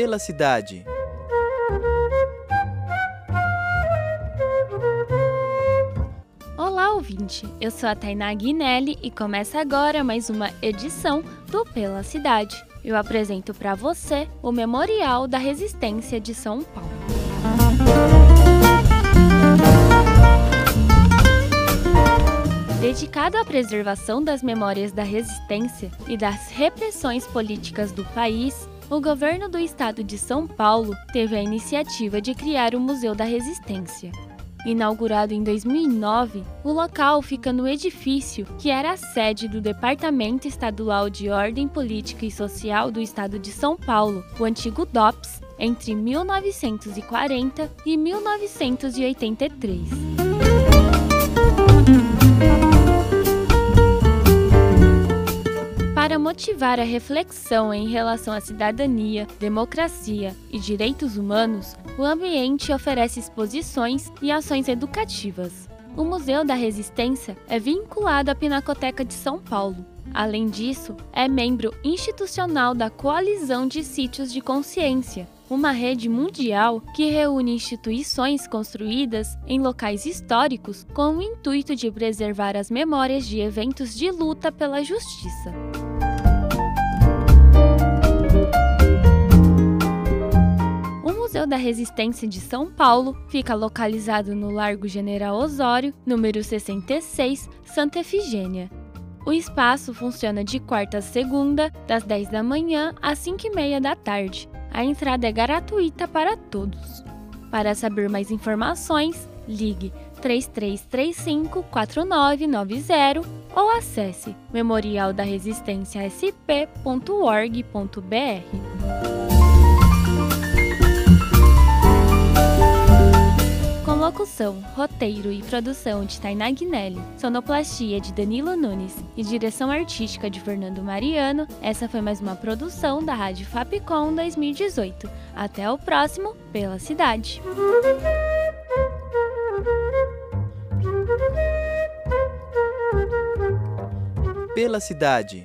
Pela cidade. Olá, ouvinte! Eu sou a Tainá Guinelli e começa agora mais uma edição do Pela Cidade. Eu apresento para você o Memorial da Resistência de São Paulo. Dedicado à preservação das memórias da resistência e das repressões políticas do país, o governo do estado de São Paulo teve a iniciativa de criar o Museu da Resistência. Inaugurado em 2009, o local fica no edifício que era a sede do Departamento Estadual de Ordem Política e Social do Estado de São Paulo, o antigo DOPS, entre 1940 e 1983. Motivar a reflexão em relação à cidadania, democracia e direitos humanos, o ambiente oferece exposições e ações educativas. O Museu da Resistência é vinculado à Pinacoteca de São Paulo. Além disso, é membro institucional da Coalizão de Sítios de Consciência, uma rede mundial que reúne instituições construídas em locais históricos com o intuito de preservar as memórias de eventos de luta pela justiça. Museu da Resistência de São Paulo fica localizado no Largo General Osório, número 66, Santa Efigênia. O espaço funciona de quarta a segunda, das 10 da manhã às 5 e meia da tarde. A entrada é gratuita para todos. Para saber mais informações, ligue 3335 4990 ou acesse memorialdaresistência.sp.org.br. Com locução, roteiro e produção de Tainá Guinelli, sonoplastia de Danilo Nunes e direção artística de Fernando Mariano, essa foi mais uma produção da Rádio Fapcom 2018. Até o próximo Pela Cidade. Pela cidade.